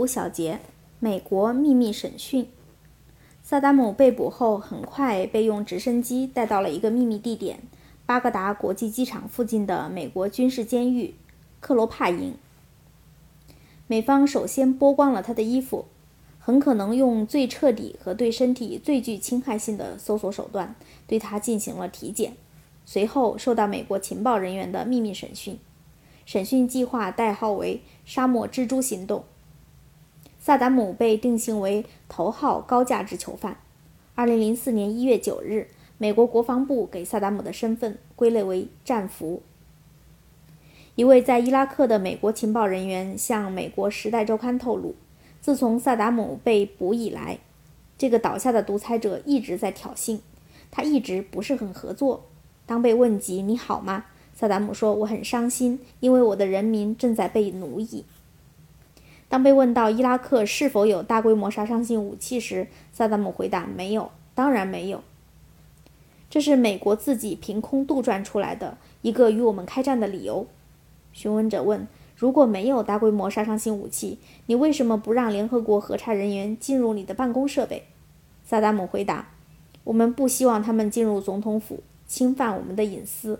五小节：美国秘密审讯。萨达姆被捕后，很快被用直升机带到了一个秘密地点——巴格达国际机场附近的美国军事监狱克罗帕营。美方首先剥光了他的衣服，很可能用最彻底和对身体最具侵害性的搜索手段对他进行了体检，随后受到美国情报人员的秘密审讯。审讯计划代号为“沙漠蜘蛛行动”。萨达姆被定性为头号高价值囚犯。2004年1月9日，美国国防部给萨达姆的身份归类为战俘。一位在伊拉克的美国情报人员向美国《时代周刊》透露，自从萨达姆被捕以来，这个倒下的独裁者一直在挑衅，他一直不是很合作。当被问及“你好吗”，萨达姆说：“我很伤心，因为我的人民正在被奴役。”当被问到伊拉克是否有大规模杀伤性武器时，萨达姆回答：“没有，当然没有。”这是美国自己凭空杜撰出来的一个与我们开战的理由。询问者问：“如果没有大规模杀伤性武器，你为什么不让联合国核查人员进入你的办公设备？”萨达姆回答：“我们不希望他们进入总统府，侵犯我们的隐私。”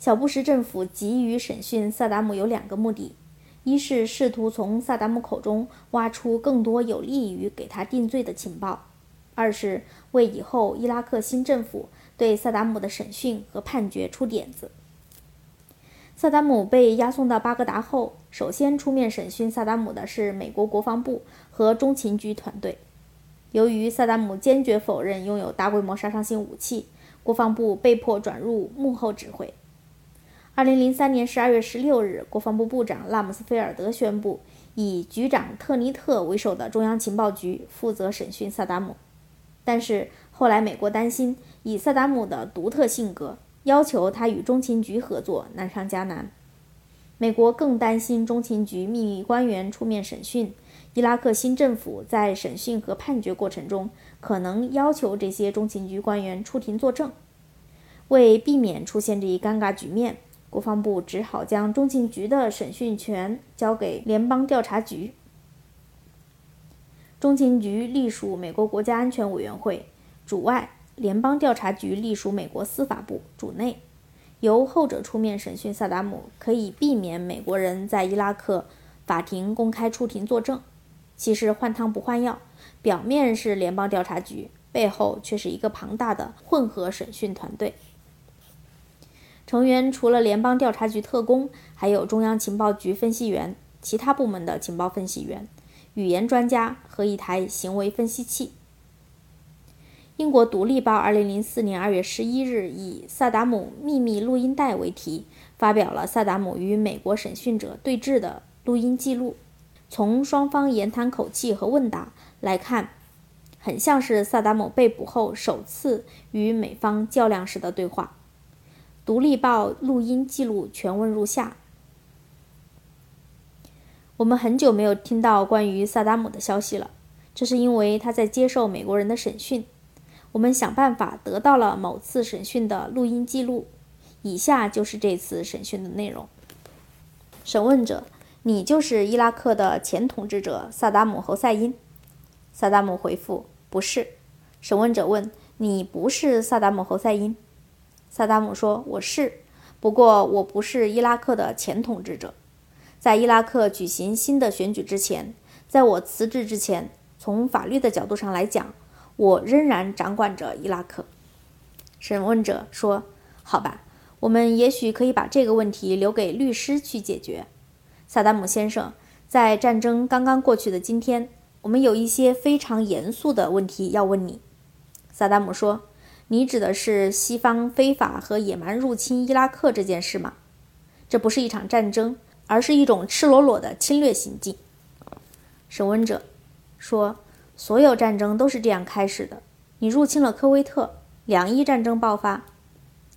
小布什政府急于审讯萨达姆有两个目的：一是试图从萨达姆口中挖出更多有利于给他定罪的情报；二是为以后伊拉克新政府对萨达姆的审讯和判决出点子。萨达姆被押送到巴格达后，首先出面审讯萨达姆的是美国国防部和中情局团队。由于萨达姆坚决否认拥有大规模杀伤性武器，国防部被迫转入幕后指挥。二零零三年十二月十六日，国防部部长拉姆斯菲尔德宣布，以局长特尼特为首的中央情报局负责审讯萨达姆。但是后来，美国担心以萨达姆的独特性格，要求他与中情局合作难上加难。美国更担心中情局秘密官员出面审讯，伊拉克新政府在审讯和判决过程中可能要求这些中情局官员出庭作证。为避免出现这一尴尬局面。国防部只好将中情局的审讯权交给联邦调查局。中情局隶属美国国家安全委员会主外，联邦调查局隶属美国司法部主内。由后者出面审讯萨达姆，可以避免美国人在伊拉克法庭公开出庭作证。其实换汤不换药，表面是联邦调查局，背后却是一个庞大的混合审讯团队。成员除了联邦调查局特工，还有中央情报局分析员、其他部门的情报分析员、语言专家和一台行为分析器。英国《独立报》二零零四年二月十一日以“萨达姆秘密录音带”为题，发表了萨达姆与美国审讯者对峙的录音记录。从双方言谈口气和问答来看，很像是萨达姆被捕后首次与美方较量时的对话。《独立报》录音记录全文如下：我们很久没有听到关于萨达姆的消息了，这是因为他在接受美国人的审讯。我们想办法得到了某次审讯的录音记录，以下就是这次审讯的内容。审问者：你就是伊拉克的前统治者萨达姆侯赛因？萨达姆回复：不是。审问者问：你不是萨达姆侯赛因？萨达姆说：“我是，不过我不是伊拉克的前统治者。在伊拉克举行新的选举之前，在我辞职之前，从法律的角度上来讲，我仍然掌管着伊拉克。”审问者说：“好吧，我们也许可以把这个问题留给律师去解决。”萨达姆先生，在战争刚刚过去的今天，我们有一些非常严肃的问题要问你。”萨达姆说。你指的是西方非法和野蛮入侵伊拉克这件事吗？这不是一场战争，而是一种赤裸裸的侵略行径。审问者说：“所有战争都是这样开始的。你入侵了科威特，两伊战争爆发。”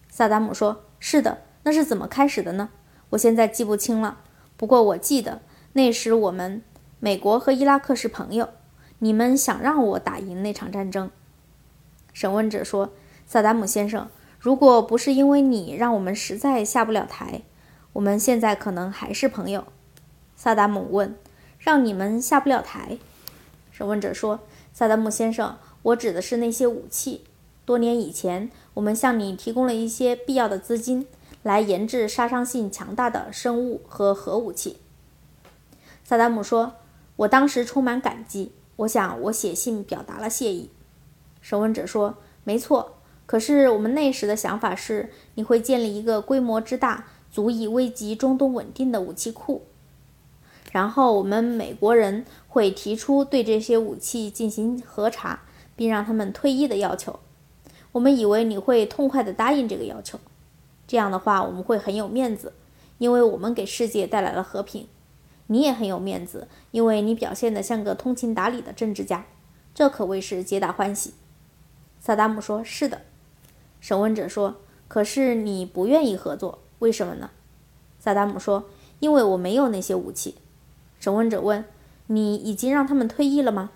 萨达姆说：“是的，那是怎么开始的呢？我现在记不清了。不过我记得那时我们美国和伊拉克是朋友。你们想让我打赢那场战争？”审问者说。萨达姆先生，如果不是因为你，让我们实在下不了台。我们现在可能还是朋友。萨达姆问：“让你们下不了台？”审问者说：“萨达姆先生，我指的是那些武器。多年以前，我们向你提供了一些必要的资金，来研制杀伤性强大的生物和核武器。”萨达姆说：“我当时充满感激，我想我写信表达了谢意。”审问者说：“没错，可是我们那时的想法是，你会建立一个规模之大、足以危及中东稳定的武器库。”然后我们美国人会提出对这些武器进行核查，并让他们退役的要求。我们以为你会痛快地答应这个要求。这样的话，我们会很有面子，因为我们给世界带来了和平。你也很有面子，因为你表现得像个通情达理的政治家，这可谓是皆大欢喜。萨达姆说：“是的。”审问者说：“可是你不愿意合作，为什么呢？”萨达姆说：“因为我没有那些武器。”审问者问：“你已经让他们退役了吗？”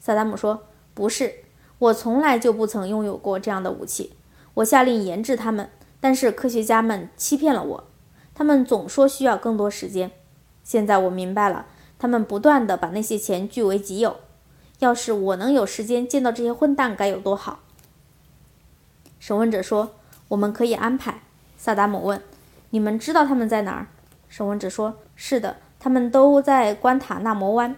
萨达姆说：“不是，我从来就不曾拥有过这样的武器。我下令研制他们，但是科学家们欺骗了我。他们总说需要更多时间。现在我明白了，他们不断地把那些钱据为己有。要是我能有时间见到这些混蛋，该有多好！”审问者说：“我们可以安排。”萨达姆问：“你们知道他们在哪儿？”审问者说：“是的。”他们都在关塔那摩湾。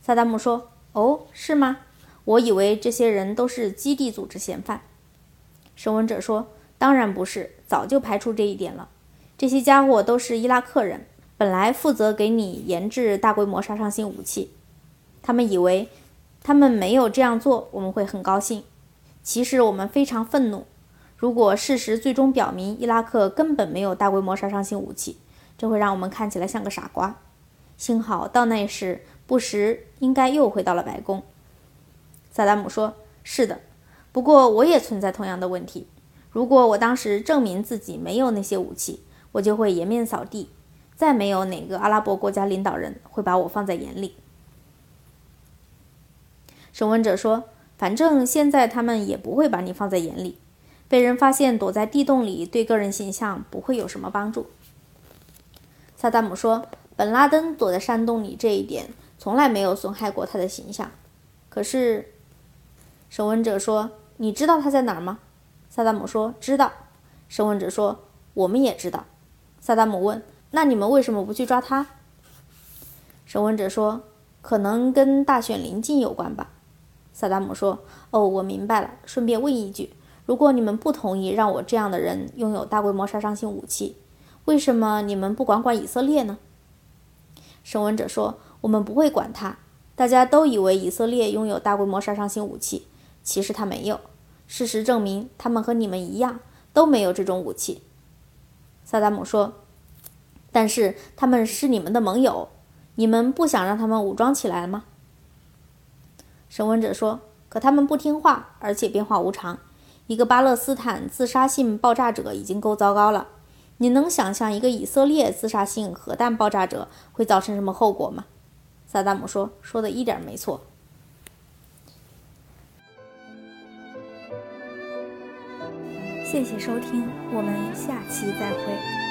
萨达姆说：“哦，是吗？我以为这些人都是基地组织嫌犯。”审问者说：“当然不是，早就排除这一点了。这些家伙都是伊拉克人，本来负责给你研制大规模杀伤性武器。他们以为，他们没有这样做，我们会很高兴。其实我们非常愤怒。”如果事实最终表明伊拉克根本没有大规模杀伤性武器，这会让我们看起来像个傻瓜。幸好到那时，布什应该又回到了白宫。萨达姆说：“是的，不过我也存在同样的问题。如果我当时证明自己没有那些武器，我就会颜面扫地，再没有哪个阿拉伯国家领导人会把我放在眼里。”审问者说：“反正现在他们也不会把你放在眼里。”被人发现躲在地洞里，对个人形象不会有什么帮助。萨达姆说：“本拉登躲在山洞里这一点从来没有损害过他的形象。”可是，审问者说：“你知道他在哪儿吗？”萨达姆说：“知道。”审问者说：“我们也知道。”萨达姆问：“那你们为什么不去抓他？”审问者说：“可能跟大选临近有关吧。”萨达姆说：“哦，我明白了。顺便问一句。”如果你们不同意让我这样的人拥有大规模杀伤性武器，为什么你们不管管以色列呢？审问者说：“我们不会管他。大家都以为以色列拥有大规模杀伤性武器，其实他没有。事实证明，他们和你们一样都没有这种武器。”萨达姆说：“但是他们是你们的盟友，你们不想让他们武装起来吗？”审问者说：“可他们不听话，而且变化无常。”一个巴勒斯坦自杀性爆炸者已经够糟糕了，你能想象一个以色列自杀性核弹爆炸者会造成什么后果吗？萨达姆说：“说的一点没错。”谢谢收听，我们下期再会。